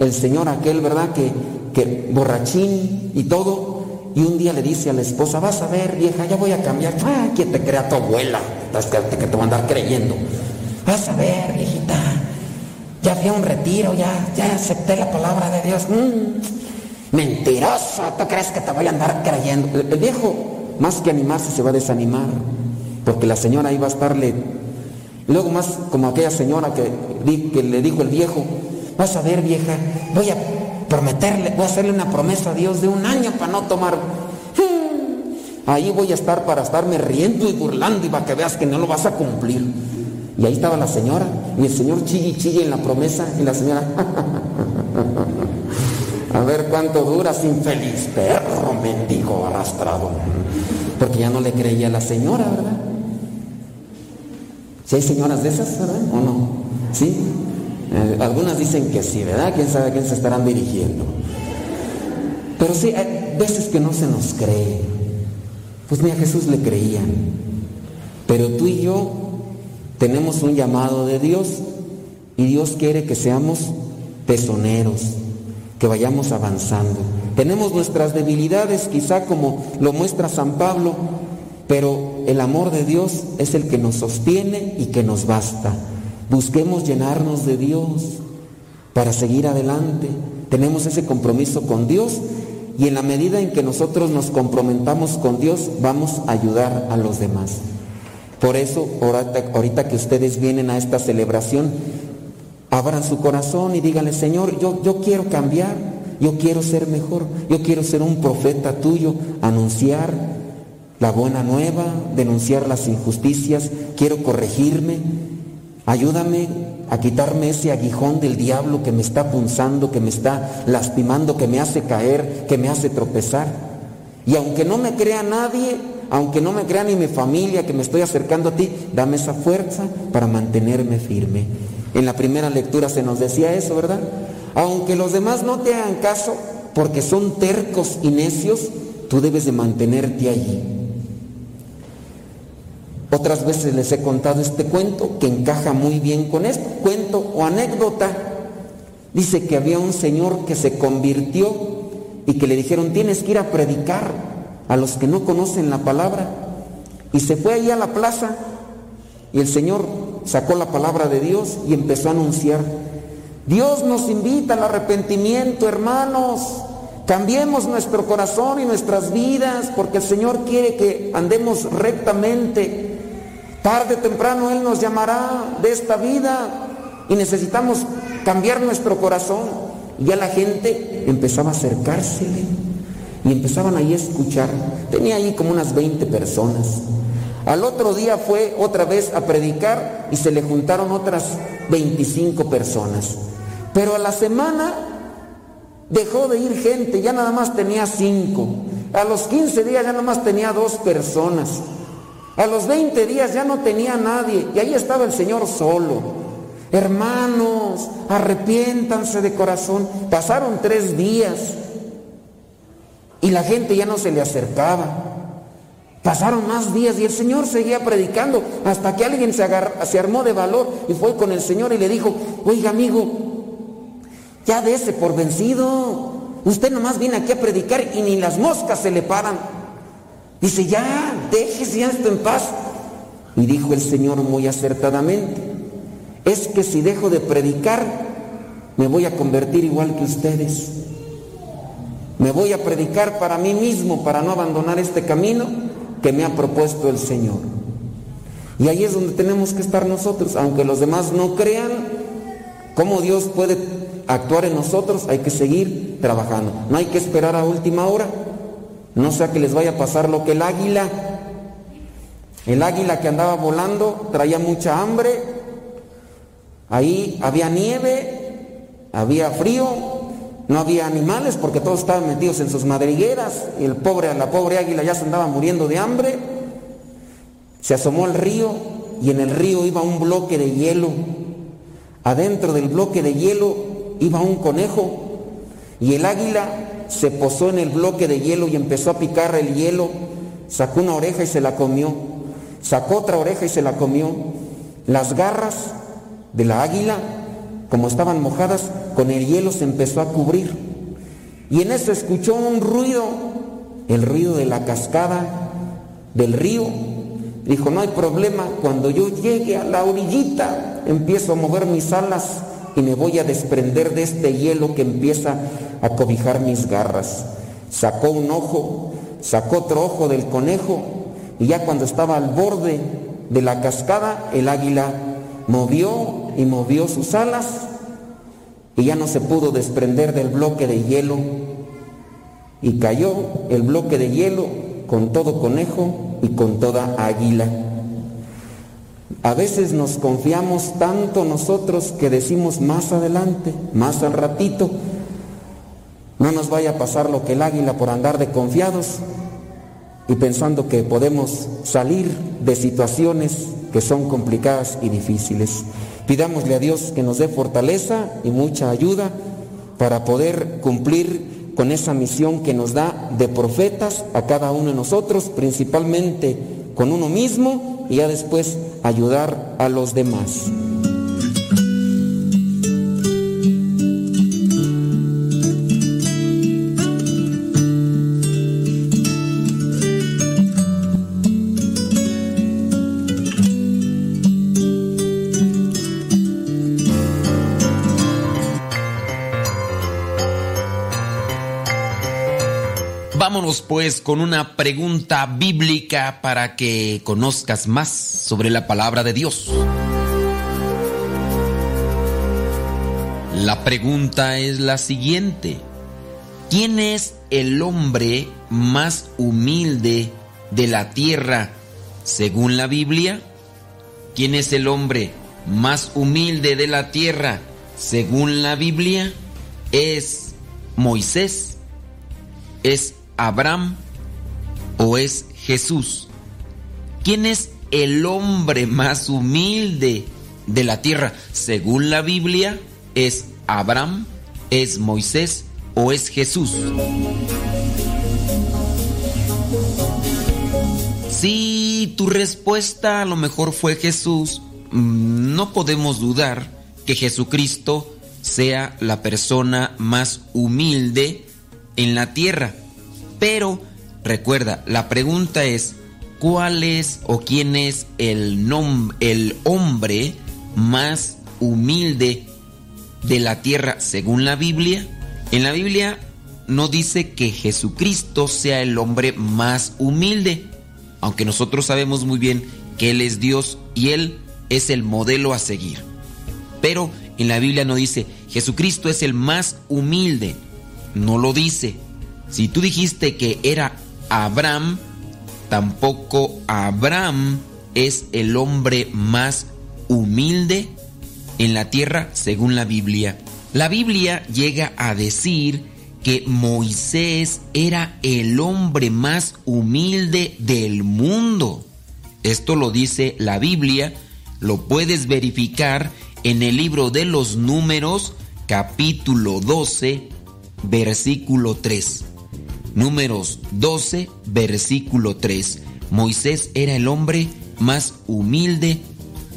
El señor aquel, ¿verdad? Que borrachín y todo, y un día le dice a la esposa, vas a ver, vieja, ya voy a cambiar. Ah, que te crea tu abuela, que, te va a andar creyendo. Vas a ver, viejita, ya fui a un retiro, ya, ya acepté la palabra de Dios. Mm, mentiroso, ¿tú crees que te voy a andar creyendo? El, viejo, más que animarse, se va a desanimar, porque la señora iba a estarle Luego más como aquella señora que, le dijo el viejo, vas a ver vieja, voy a prometerle, voy a hacerle una promesa a Dios de un año para no tomar. ahí voy a estar para estarme riendo y burlando y para que veas que no lo vas a cumplir. Y ahí estaba la señora, y el señor chille chille en la promesa, y la señora, a ver cuánto duras, infeliz perro, mendigo arrastrado. Porque ya no le creía a la señora, ¿verdad? Si hay señoras de esas, ¿verdad? ¿O no? ¿Sí? Eh, algunas dicen que sí, ¿verdad? ¿Quién sabe a quién se estarán dirigiendo? Pero sí, hay veces que no se nos cree. Pues ni a Jesús le creían. Pero tú y yo tenemos un llamado de Dios y Dios quiere que seamos tesoneros, que vayamos avanzando. Tenemos nuestras debilidades, quizá como lo muestra San Pablo, pero el amor de Dios es el que nos sostiene y que nos basta. Busquemos llenarnos de Dios para seguir adelante. Tenemos ese compromiso con Dios y en la medida en que nosotros nos comprometamos con Dios, vamos a ayudar a los demás. Por eso, ahorita, que ustedes vienen a esta celebración, abran su corazón y díganle, Señor, yo, yo quiero cambiar, yo quiero ser mejor, yo quiero ser un profeta tuyo, anunciar la buena nueva, denunciar las injusticias, quiero corregirme, ayúdame a quitarme ese aguijón del diablo que me está punzando, que me está lastimando, que me hace caer, que me hace tropezar. Y aunque no me crea nadie, aunque no me crea ni mi familia que me estoy acercando a ti, dame esa fuerza para mantenerme firme. En la primera lectura se nos decía eso, ¿verdad? Aunque los demás no te hagan caso porque son tercos y necios, tú debes de mantenerte allí. Otras veces les he contado este cuento que encaja muy bien con esto, cuento o anécdota. Dice que había un señor que se convirtió y que le dijeron, tienes que ir a predicar a los que no conocen la palabra. Y se fue ahí a la plaza y el Señor sacó la palabra de Dios y empezó a anunciar. Dios nos invita al arrepentimiento, hermanos. Cambiemos nuestro corazón y nuestras vidas porque el Señor quiere que andemos rectamente. Tarde o temprano Él nos llamará de esta vida y necesitamos cambiar nuestro corazón. Y ya la gente empezaba a acercársele y empezaban ahí a escuchar. Tenía ahí como unas 20 personas. Al otro día fue otra vez a predicar y se le juntaron otras 25 personas. Pero a la semana dejó de ir gente, ya nada más tenía 5. A los 15 días ya nada más tenía dos personas. A los 20 días ya no tenía nadie y ahí estaba el Señor solo. Hermanos, arrepiéntanse de corazón. Pasaron tres días. Y la gente ya no se le acercaba. Pasaron más días y el Señor seguía predicando hasta que alguien se, armó de valor y fue con el Señor y le dijo, oiga amigo, ya dése por vencido. Usted nomás viene aquí a predicar y ni las moscas se le paran. Dice, ya, déjese esto en paz. Y dijo el Señor muy acertadamente, es que si dejo de predicar, me voy a convertir igual que ustedes. Me voy a predicar para mí mismo, para no abandonar este camino que me ha propuesto el Señor. Y ahí es donde tenemos que estar nosotros, aunque los demás no crean cómo Dios puede actuar en nosotros, hay que seguir trabajando. No hay que esperar a última hora, no sea que les vaya a pasar lo que el águila. El águila que andaba volando traía mucha hambre, ahí había nieve, había frío, no había animales porque todos estaban metidos en sus madrigueras y el pobre, la pobre águila ya se andaba muriendo de hambre. Se asomó al río y en el río iba un bloque de hielo. Adentro del bloque de hielo iba un conejo y el águila se posó en el bloque de hielo y empezó a picar el hielo. Sacó una oreja y se la comió. Sacó otra oreja y se la comió. Las garras de la águila como estaban mojadas, con el hielo se empezó a cubrir. Y en eso escuchó un ruido, el ruido de la cascada del río. Dijo, no hay problema, cuando yo llegue a la orillita, empiezo a mover mis alas y me voy a desprender de este hielo que empieza a cobijar mis garras. Sacó un ojo, sacó otro ojo del conejo y ya cuando estaba al borde de la cascada, el águila movió y movió sus alas y ya no se pudo desprender del bloque de hielo y cayó el bloque de hielo con todo conejo y con toda águila. A veces nos confiamos tanto nosotros que decimos más adelante, más al ratito, no nos vaya a pasar lo que el águila por andar de confiados y pensando que podemos salir de situaciones que son complicadas y difíciles. Pidámosle a Dios que nos dé fortaleza y mucha ayuda para poder cumplir con esa misión que nos da de profetas a cada uno de nosotros, principalmente con uno mismo y ya después ayudar a los demás. Pues con una pregunta bíblica para que conozcas más sobre la palabra de Dios. La pregunta es la siguiente. ¿Quién es el hombre más humilde de la tierra según la Biblia? ¿Quién es el hombre más humilde de la tierra según la Biblia? Es Moisés. Es Abraham o es Jesús? ¿Quién es el hombre más humilde de la tierra? Según la Biblia, ¿es Abraham, es Moisés o es Jesús? Si tu respuesta a lo mejor fue Jesús, mm, no podemos dudar que Jesucristo sea la persona más humilde en la tierra. Pero recuerda, la pregunta es, ¿cuál es o quién es el, el hombre más humilde de la tierra según la Biblia? En la Biblia no dice que Jesucristo sea el hombre más humilde, aunque nosotros sabemos muy bien que Él es Dios y Él es el modelo a seguir. Pero en la Biblia no dice, Jesucristo es el más humilde, no lo dice. Si tú dijiste que era Abraham, tampoco Abraham es el hombre más humilde en la tierra según la Biblia. La Biblia llega a decir que Moisés era el hombre más humilde del mundo. Esto lo dice la Biblia, lo puedes verificar en el libro de los números capítulo 12 versículo 3. Números 12, versículo 3. Moisés era el hombre más humilde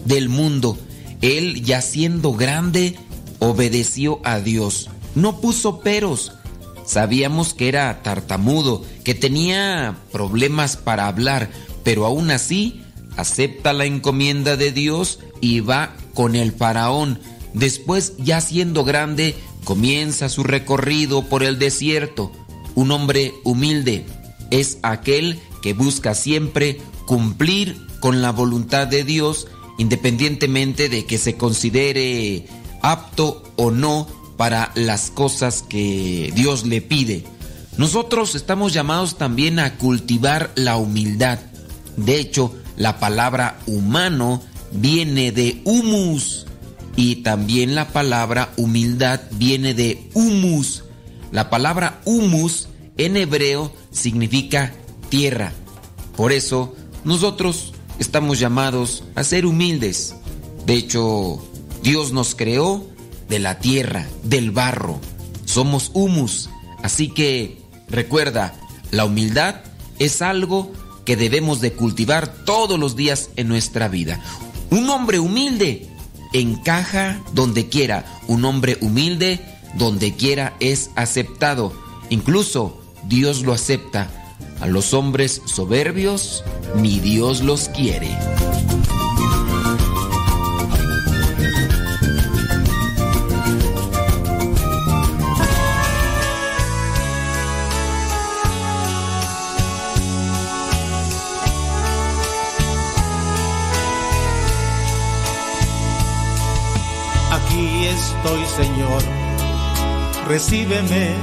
del mundo. Él, ya siendo grande, obedeció a Dios. No puso peros. Sabíamos que era tartamudo, que tenía problemas para hablar, pero aún así acepta la encomienda de Dios y va con el faraón. Después, ya siendo grande, comienza su recorrido por el desierto. Un hombre humilde es aquel que busca siempre cumplir con la voluntad de Dios independientemente de que se considere apto o no para las cosas que Dios le pide. Nosotros estamos llamados también a cultivar la humildad. De hecho, la palabra humano viene de humus y también la palabra humildad viene de humus. La palabra humus en hebreo significa tierra. Por eso nosotros estamos llamados a ser humildes. De hecho, Dios nos creó de la tierra, del barro. Somos humus. Así que recuerda, la humildad es algo que debemos de cultivar todos los días en nuestra vida. Un hombre humilde encaja donde quiera. Un hombre humilde donde quiera es aceptado. Incluso Dios lo acepta. A los hombres soberbios, ni Dios los quiere. Estoy, Señor, recíbeme